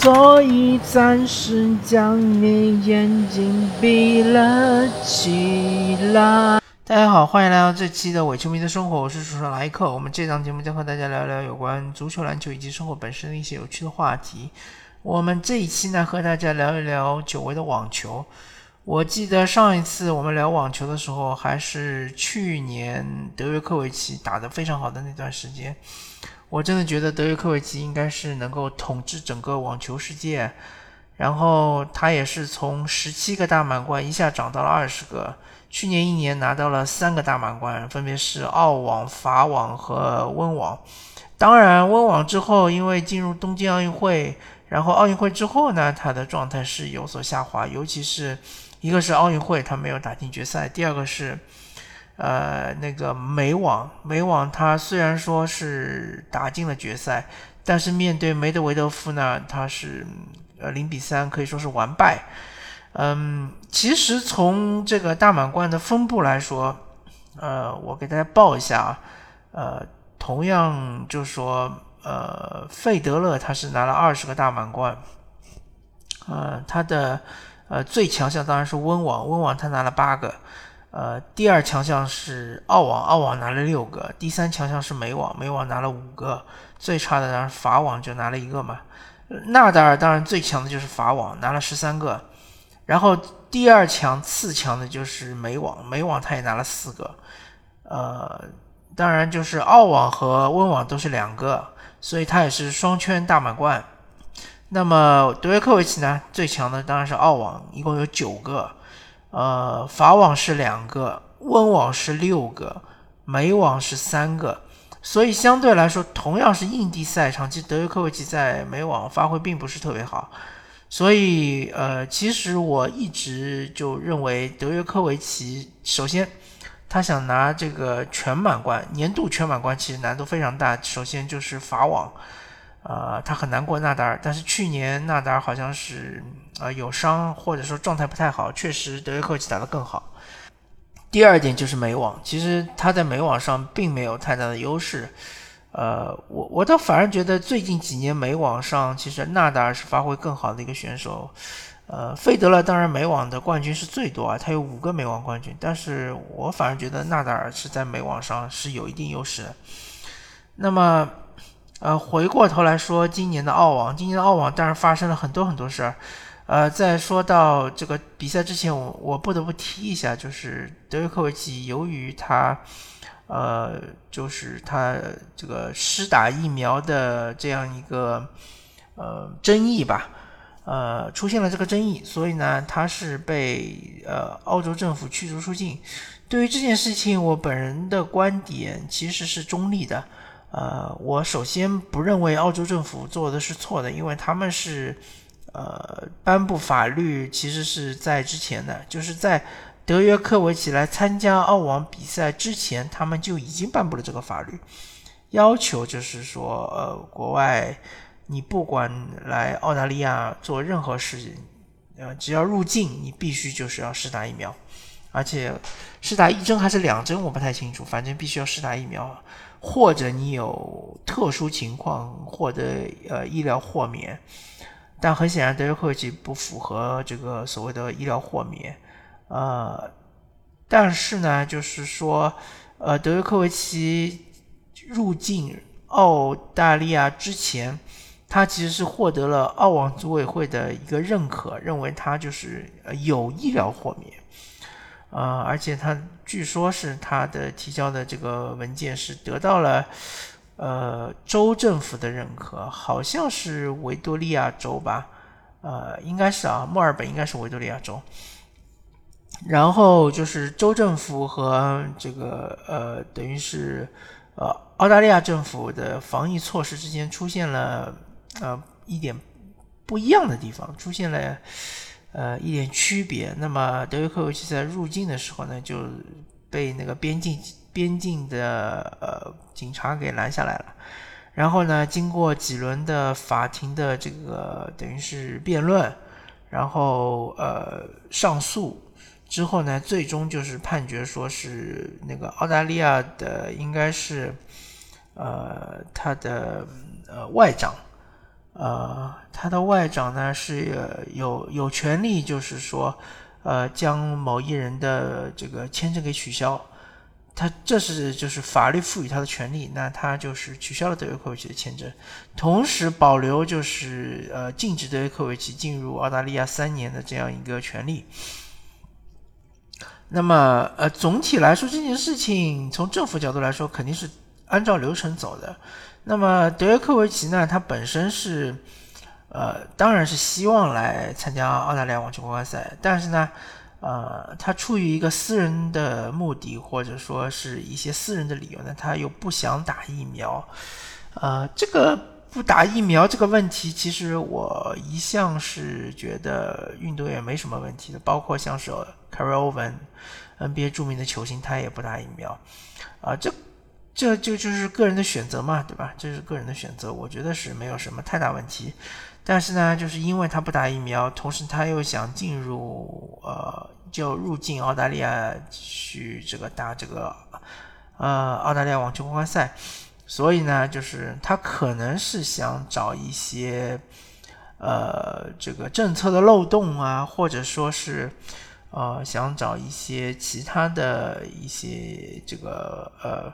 所以暂时将你眼睛闭了起来。大家好，欢迎来到这期的伪球迷的生活，我是主持人莱克。我们这档节目将和大家聊聊有关足球、篮球以及生活本身的一些有趣的话题。我们这一期呢，和大家聊一聊久违的网球。我记得上一次我们聊网球的时候，还是去年德约科维奇打得非常好的那段时间。我真的觉得德约科维奇应该是能够统治整个网球世界。然后他也是从十七个大满贯一下涨到了二十个。去年一年拿到了三个大满贯，分别是澳网、法网和温网。当然，温网之后因为进入东京奥运会，然后奥运会之后呢，他的状态是有所下滑，尤其是。一个是奥运会他没有打进决赛，第二个是，呃，那个美网，美网他虽然说是打进了决赛，但是面对梅德韦德夫呢，他是呃零比三，可以说是完败。嗯，其实从这个大满贯的分布来说，呃，我给大家报一下啊，呃，同样就说，呃，费德勒他是拿了二十个大满贯，呃，他的。呃，最强项当然是温网，温网他拿了八个。呃，第二强项是澳网，澳网拿了六个。第三强项是美网，美网拿了五个。最差的当然法网就拿了一个嘛。纳达尔当然最强的就是法网，拿了十三个。然后第二强次强的就是美网，美网他也拿了四个。呃，当然就是澳网和温网都是两个，所以他也是双圈大满贯。那么德约科维奇呢？最强的当然是澳网，一共有九个，呃，法网是两个，温网是六个，美网是三个。所以相对来说，同样是硬地赛场，其实德约科维奇在美网发挥并不是特别好。所以，呃，其实我一直就认为德约科维奇，首先他想拿这个全满贯，年度全满贯其实难度非常大。首先就是法网。呃，他很难过纳达尔，但是去年纳达尔好像是呃有伤，或者说状态不太好，确实德约科维奇打得更好。第二点就是美网，其实他在美网上并没有太大的优势。呃，我我倒反而觉得最近几年美网上其实纳达尔是发挥更好的一个选手。呃，费德勒当然美网的冠军是最多啊，他有五个美网冠军，但是我反而觉得纳达尔是在美网上是有一定优势的。那么。呃，回过头来说，今年的澳网，今年的澳网当然发生了很多很多事儿。呃，在说到这个比赛之前，我我不得不提一下，就是德约科维奇，由于他，呃，就是他这个施打疫苗的这样一个呃争议吧，呃，出现了这个争议，所以呢，他是被呃澳洲政府驱逐出境。对于这件事情，我本人的观点其实是中立的。呃，我首先不认为澳洲政府做的是错的，因为他们是，呃，颁布法律其实是在之前的，就是在德约科维奇来参加澳网比赛之前，他们就已经颁布了这个法律，要求就是说，呃，国外你不管来澳大利亚做任何事情，呃，只要入境，你必须就是要试打疫苗，而且试打一针还是两针，我不太清楚，反正必须要试打疫苗。或者你有特殊情况获得呃医疗豁免，但很显然德约科维奇不符合这个所谓的医疗豁免，呃，但是呢，就是说，呃，德约科维奇入境澳大利亚之前，他其实是获得了澳网组委会的一个认可，认为他就是有医疗豁免。呃，而且他据说是他的提交的这个文件是得到了呃州政府的认可，好像是维多利亚州吧，呃，应该是啊，墨尔本应该是维多利亚州。然后就是州政府和这个呃，等于是呃澳大利亚政府的防疫措施之间出现了呃一点不一样的地方，出现了。呃，一点区别。那么德约科维奇在入境的时候呢，就被那个边境边境的呃警察给拦下来了。然后呢，经过几轮的法庭的这个等于是辩论，然后呃上诉之后呢，最终就是判决说是那个澳大利亚的应该是呃他的呃外长。呃，他的外长呢是有有权利，就是说，呃，将某一人的这个签证给取消。他这是就是法律赋予他的权利，那他就是取消了德约科维奇的签证，同时保留就是呃禁止德约科维奇进入澳大利亚三年的这样一个权利。那么呃总体来说这件事情从政府角度来说肯定是按照流程走的。那么德约科维奇呢，他本身是呃当然是希望来参加澳大利亚网球公开赛，但是呢。呃，他出于一个私人的目的，或者说是一些私人的理由呢，他又不想打疫苗。呃，这个不打疫苗这个问题，其实我一向是觉得运动员没什么问题的，包括像是 Carry Owen，NBA 著名的球星，他也不打疫苗。啊，这这就就是个人的选择嘛，对吧？这是个人的选择，我觉得是没有什么太大问题。但是呢，就是因为他不打疫苗，同时他又想进入呃，就入境澳大利亚去这个打这个呃澳大利亚网球公开赛，所以呢，就是他可能是想找一些呃这个政策的漏洞啊，或者说是呃想找一些其他的一些这个呃。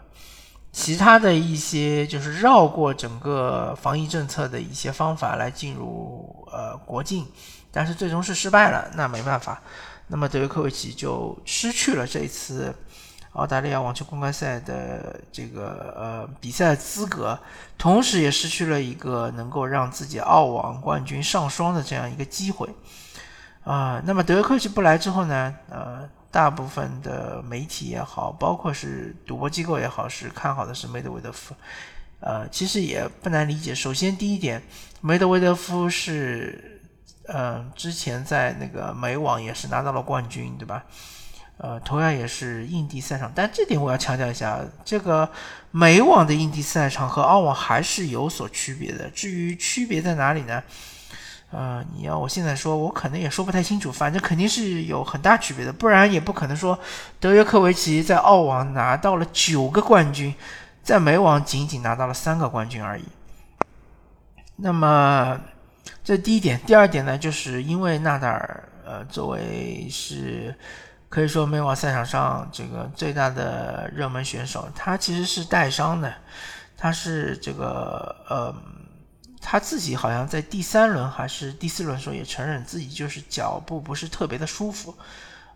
其他的一些就是绕过整个防疫政策的一些方法来进入呃国境，但是最终是失败了，那没办法。那么德约科维奇就失去了这一次澳大利亚网球公开赛的这个呃比赛资格，同时也失去了一个能够让自己澳网冠军上双的这样一个机会啊。那么德约科维奇不来之后呢，呃。大部分的媒体也好，包括是赌博机构也好，是看好的是梅德韦德夫。呃，其实也不难理解。首先，第一点，梅德韦德夫是，嗯，之前在那个美网也是拿到了冠军，对吧？呃，同样也是印地赛场。但这点我要强调一下，这个美网的印地赛场和澳网还是有所区别的。至于区别在哪里呢？呃，你要我现在说，我可能也说不太清楚。反正肯定是有很大区别的，不然也不可能说德约科维奇在澳网拿到了九个冠军，在美网仅仅拿到了三个冠军而已。那么这第一点，第二点呢，就是因为纳达尔，呃，作为是可以说美网赛场上这个最大的热门选手，他其实是带伤的，他是这个呃。他自己好像在第三轮还是第四轮时候也承认自己就是脚步不是特别的舒服，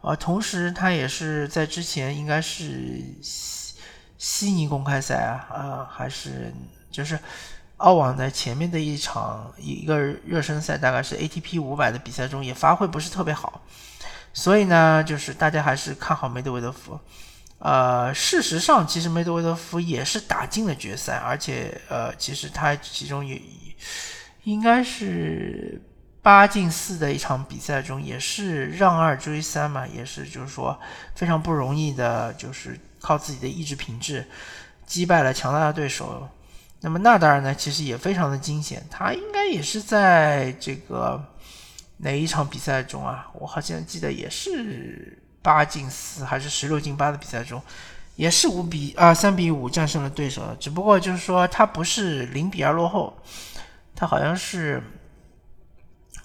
啊，同时他也是在之前应该是悉悉尼公开赛啊，啊，还是就是澳网在前面的一场一个热身赛，大概是 ATP 五百的比赛中也发挥不是特别好，所以呢，就是大家还是看好梅德韦德夫。呃，事实上，其实梅德韦德夫也是打进了决赛，而且呃，其实他其中有应该是八进四的一场比赛中，也是让二追三嘛，也是就是说非常不容易的，就是靠自己的意志品质击败了强大的对手。那么纳达尔呢，其实也非常的惊险，他应该也是在这个哪一场比赛中啊？我好像记得也是。八进四还是十六进八的比赛中，也是五比啊三比五战胜了对手。只不过就是说他不是零比二落后，他好像是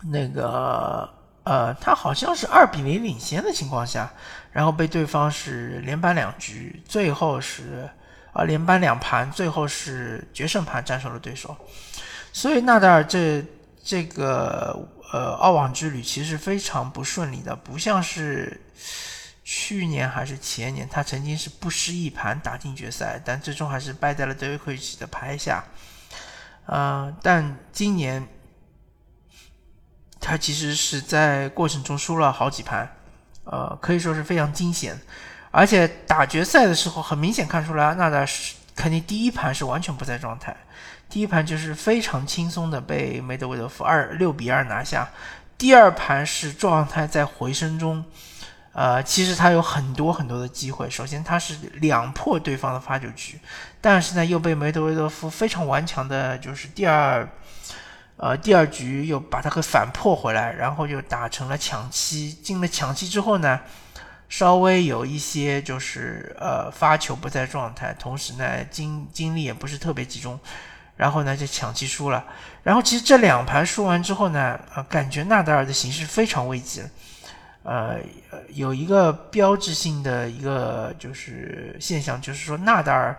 那个呃，他好像是二比零领先的情况下，然后被对方是连扳两局，最后是啊连扳两盘，最后是决胜盘战胜了对手。所以纳达尔这这个。呃，澳网之旅其实非常不顺利的，不像是去年还是前年，他曾经是不失一盘打进决赛，但最终还是败在了德约科维奇的牌下。呃，但今年他其实是在过程中输了好几盘，呃，可以说是非常惊险。而且打决赛的时候，很明显看出来，纳达是肯定第一盘是完全不在状态。第一盘就是非常轻松的被梅德韦德夫二六比二拿下，第二盘是状态在回升中，呃，其实他有很多很多的机会。首先他是两破对方的发球局，但是呢又被梅德韦德夫非常顽强的，就是第二，呃，第二局又把他给反破回来，然后就打成了抢七。进了抢七之后呢，稍微有一些就是呃发球不在状态，同时呢精精力也不是特别集中。然后呢就抢七输了。然后其实这两盘输完之后呢，呃，感觉纳达尔的形势非常危急了。呃，有一个标志性的一个就是现象，就是说纳达尔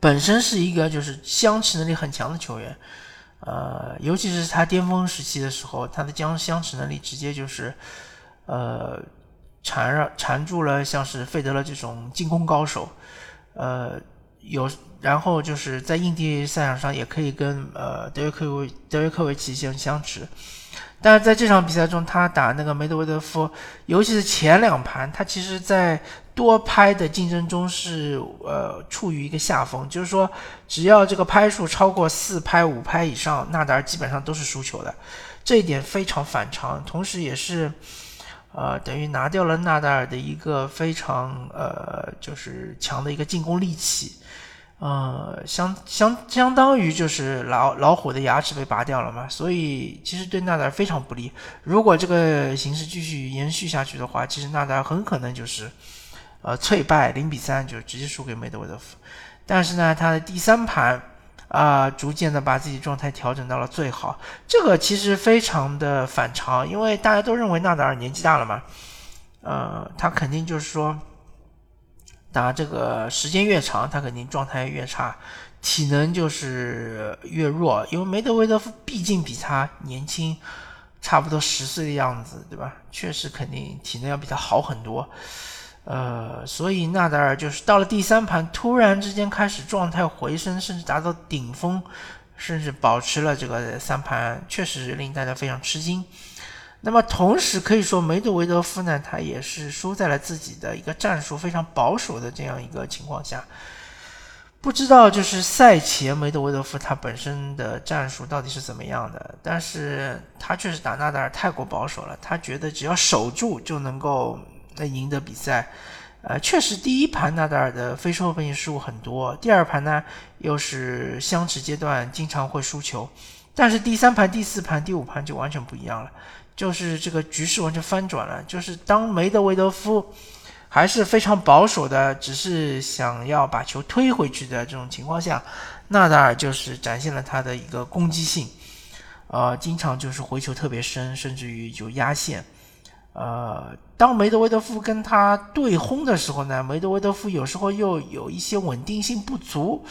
本身是一个就是相持能力很强的球员。呃，尤其是他巅峰时期的时候，他的将相持能力直接就是，呃，缠绕缠住了像是费德勒这种进攻高手，呃，有然后就是在硬地赛场上也可以跟呃德约科维德约科维奇相相持。但是在这场比赛中，他打那个梅德韦德夫，尤其是前两盘，他其实在多拍的竞争中是呃处于一个下风，就是说只要这个拍数超过四拍五拍以上，纳达尔基本上都是输球的，这一点非常反常，同时也是呃等于拿掉了纳达尔的一个非常呃就是强的一个进攻利器。呃，相相相当于就是老老虎的牙齿被拔掉了嘛，所以其实对纳达尔非常不利。如果这个形势继续延续下去的话，其实纳达尔很可能就是呃脆败零比三，就直接输给梅德韦德夫。但是呢，他的第三盘啊，逐渐的把自己状态调整到了最好，这个其实非常的反常，因为大家都认为纳达尔年纪大了嘛，呃，他肯定就是说。打这个时间越长，他肯定状态越差，体能就是越弱。因为梅德韦德夫毕竟比他年轻，差不多十岁的样子，对吧？确实肯定体能要比他好很多。呃，所以纳达尔就是到了第三盘，突然之间开始状态回升，甚至达到顶峰，甚至保持了这个三盘，确实令大家非常吃惊。那么同时可以说，梅德韦德夫呢，他也是输在了自己的一个战术非常保守的这样一个情况下。不知道就是赛前梅德韦德夫他本身的战术到底是怎么样的，但是他确实打纳达尔太过保守了，他觉得只要守住就能够赢得比赛。呃，确实第一盘纳达尔的非收分性失误很多，第二盘呢又是相持阶段经常会输球，但是第三盘、第四盘、第五盘就完全不一样了。就是这个局势完全翻转了。就是当梅德韦德夫还是非常保守的，只是想要把球推回去的这种情况下，纳达尔就是展现了他的一个攻击性，呃，经常就是回球特别深，甚至于就压线。呃，当梅德韦德夫跟他对轰的时候呢，梅德韦德夫有时候又有一些稳定性不足，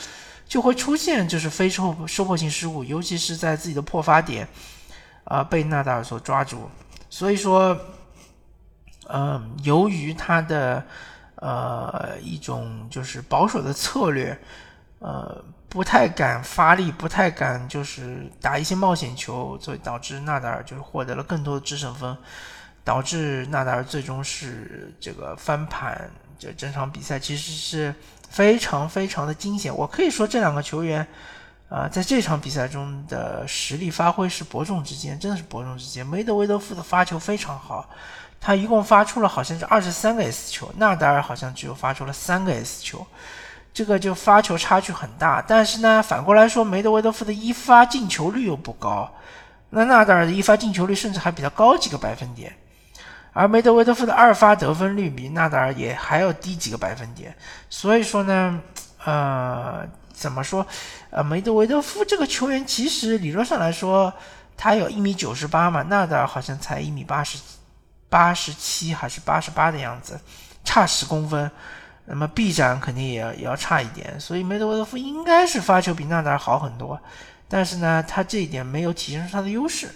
就会出现就是非收收破性失误，尤其是在自己的破发点。啊，被纳达尔所抓住，所以说，嗯，由于他的呃一种就是保守的策略，呃，不太敢发力，不太敢就是打一些冒险球，所以导致纳达尔就是获得了更多的制胜分，导致纳达尔最终是这个翻盘。这整场比赛其实是非常非常的惊险，我可以说这两个球员。啊，在这场比赛中的实力发挥是伯仲之间，真的是伯仲之间。梅德韦德夫的发球非常好，他一共发出了好像是二十三个 S 球，纳达尔好像只有发出了三个 S 球，这个就发球差距很大。但是呢，反过来说，梅德韦德夫的一发进球率又不高，那纳达尔的一发进球率甚至还比较高几个百分点，而梅德韦德夫的二发得分率比纳达尔也还要低几个百分点。所以说呢，呃。怎么说？呃，梅德韦德夫这个球员其实理论上来说，他有一米九十八嘛，纳达尔好像才一米八十八十七还是八十八的样子，差十公分。那么臂展肯定也要也要差一点，所以梅德韦德夫应该是发球比纳达尔好很多。但是呢，他这一点没有体现出他的优势。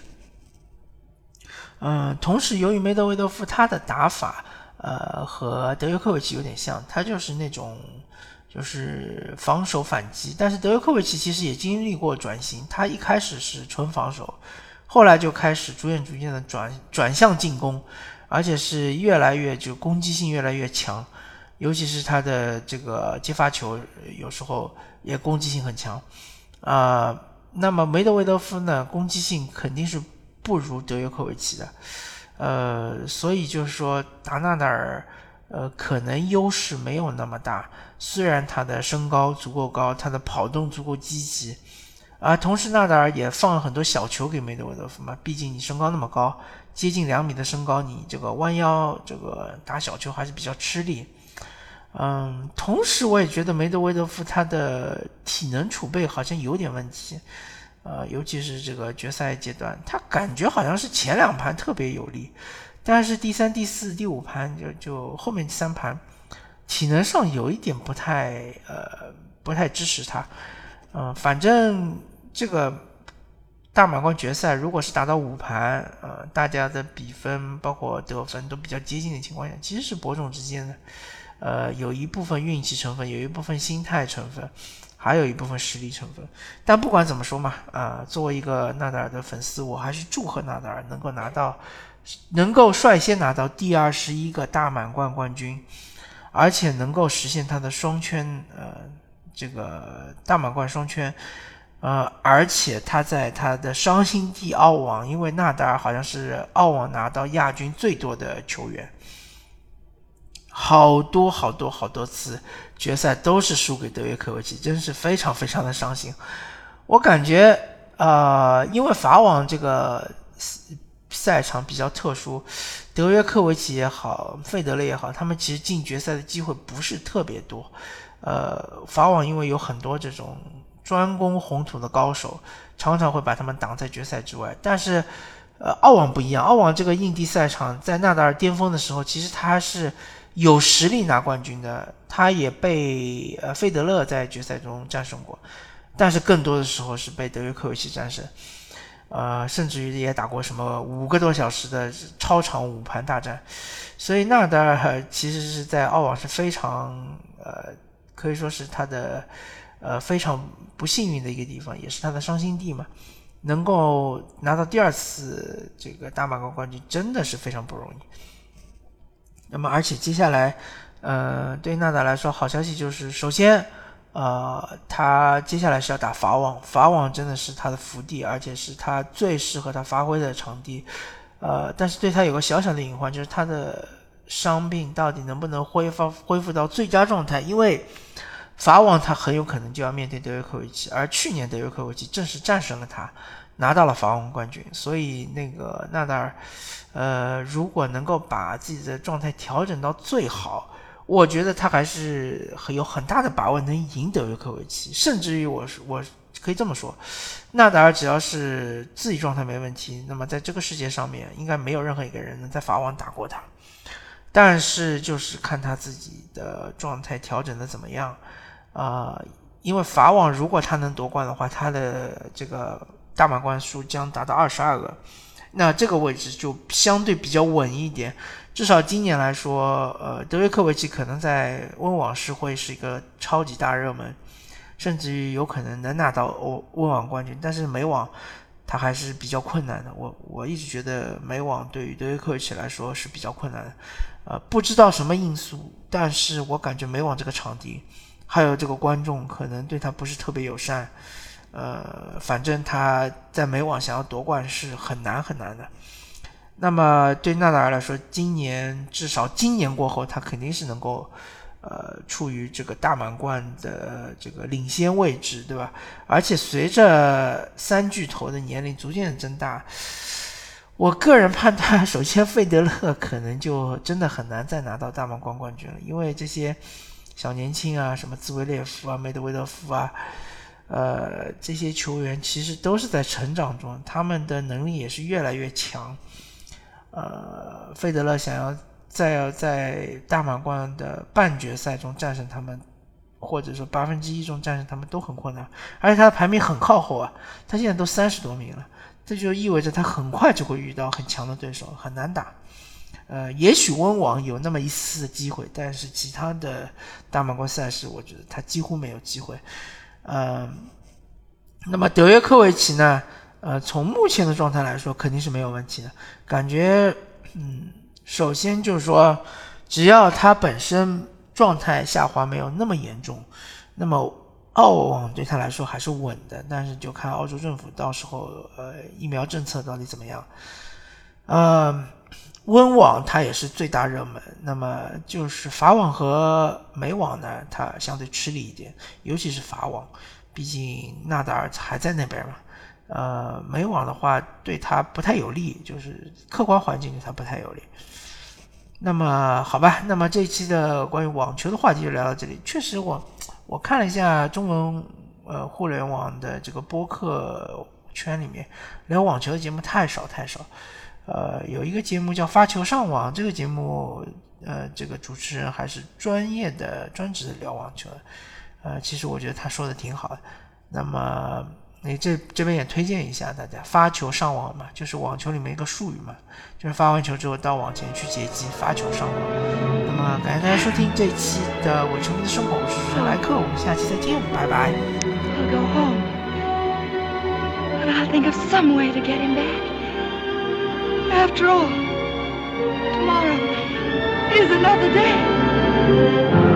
嗯，同时由于梅德韦德夫他的打法，呃，和德约科维奇有点像，他就是那种。就是防守反击，但是德约科维奇其实也经历过转型，他一开始是纯防守，后来就开始逐渐逐渐的转转向进攻，而且是越来越就攻击性越来越强，尤其是他的这个接发球有时候也攻击性很强，啊，那么梅德韦德夫呢，攻击性肯定是不如德约科维奇的，呃，所以就是说达纳达尔。呃，可能优势没有那么大。虽然他的身高足够高，他的跑动足够积极，啊，同时纳达尔也放了很多小球给梅德韦德夫嘛。毕竟你身高那么高，接近两米的身高，你这个弯腰这个打小球还是比较吃力。嗯，同时我也觉得梅德韦德夫他的体能储备好像有点问题，呃，尤其是这个决赛阶段，他感觉好像是前两盘特别有力，但是第三、第四、第五盘就就后面三盘，体能上有一点不太呃不太支持他，嗯，反正这个大满贯决赛如果是打到五盘，呃，大家的比分包括得分都比较接近的情况下，其实是伯仲之间的。呃，有一部分运气成分，有一部分心态成分，还有一部分实力成分。但不管怎么说嘛，啊，作为一个纳达尔的粉丝，我还是祝贺纳达尔能够拿到，能够率先拿到第二十一个大满贯冠军，而且能够实现他的双圈，呃，这个大满贯双圈，呃，而且他在他的伤心地澳网，因为纳达尔好像是澳网拿到亚军最多的球员。好多好多好多次决赛都是输给德约科维奇，真是非常非常的伤心。我感觉，呃，因为法网这个赛场比较特殊，德约科维奇也好，费德勒也好，他们其实进决赛的机会不是特别多。呃，法网因为有很多这种专攻红土的高手，常常会把他们挡在决赛之外。但是，呃，澳网不一样，澳网这个硬地赛场在纳达尔巅峰的时候，其实他是。有实力拿冠军的，他也被呃费德勒在决赛中战胜过，但是更多的时候是被德约科维奇战胜，呃，甚至于也打过什么五个多小时的超长五盘大战，所以纳达尔其实是在澳网是非常呃可以说是他的呃非常不幸运的一个地方，也是他的伤心地嘛，能够拿到第二次这个大满贯冠军真的是非常不容易。那么，而且接下来，呃，对纳达来说，好消息就是，首先，呃，他接下来是要打法网，法网真的是他的福地，而且是他最适合他发挥的场地，呃，但是对他有个小小的隐患，就是他的伤病到底能不能恢复恢复到最佳状态？因为法网他很有可能就要面对德约科维奇，而去年德约科维奇正是战胜了他。拿到了法网冠军，所以那个纳达尔，呃，如果能够把自己的状态调整到最好，我觉得他还是很有很大的把握能赢得约科维奇，甚至于我是我可以这么说，纳达尔只要是自己状态没问题，那么在这个世界上面应该没有任何一个人能在法网打过他，但是就是看他自己的状态调整的怎么样啊，因为法网如果他能夺冠的话，他的这个。大满贯数将达到二十二个，那这个位置就相对比较稳一点。至少今年来说，呃，德约科维奇可能在温网是会是一个超级大热门，甚至于有可能能拿到欧温网冠军。但是美网他还是比较困难的。我我一直觉得美网对于德约科维奇来说是比较困难的。呃，不知道什么因素，但是我感觉美网这个场地还有这个观众可能对他不是特别友善。呃，反正他在美网想要夺冠是很难很难的。那么对纳达尔来说，今年至少今年过后，他肯定是能够呃处于这个大满贯的这个领先位置，对吧？而且随着三巨头的年龄逐渐的增大，我个人判断，首先费德勒可能就真的很难再拿到大满贯冠军了，因为这些小年轻啊，什么兹维列夫啊、梅德韦德夫啊。呃，这些球员其实都是在成长中，他们的能力也是越来越强。呃，费德勒想要再要在大满贯的半决赛中战胜他们，或者说八分之一中战胜他们都很困难，而且他的排名很靠后啊，他现在都三十多名了，这就意味着他很快就会遇到很强的对手，很难打。呃，也许温网有那么一丝的机会，但是其他的大满贯赛事，我觉得他几乎没有机会。呃，那么德约科维奇呢？呃，从目前的状态来说，肯定是没有问题的。感觉，嗯，首先就是说，只要他本身状态下滑没有那么严重，那么澳网对他来说还是稳的。但是就看澳洲政府到时候呃疫苗政策到底怎么样。呃。温网它也是最大热门，那么就是法网和美网呢，它相对吃力一点，尤其是法网，毕竟纳达尔还在那边嘛。呃，美网的话对他不太有利，就是客观环境对他不太有利。那么好吧，那么这一期的关于网球的话题就聊到这里。确实，我我看了一下中文呃互联网的这个播客圈里面聊网球的节目太少太少。呃，有一个节目叫《发球上网》，这个节目呃这个主持人还是专业的、专职聊网球的。呃，其实我觉得他说的挺好的。那么。你这这边也推荐一下大家，发球上网嘛，就是网球里面一个术语嘛，就是发完球之后到网前去截击，发球上网。那么感谢大家收听这一期的伪球迷的生活，我是主持人莱克，我们下期再见，拜拜。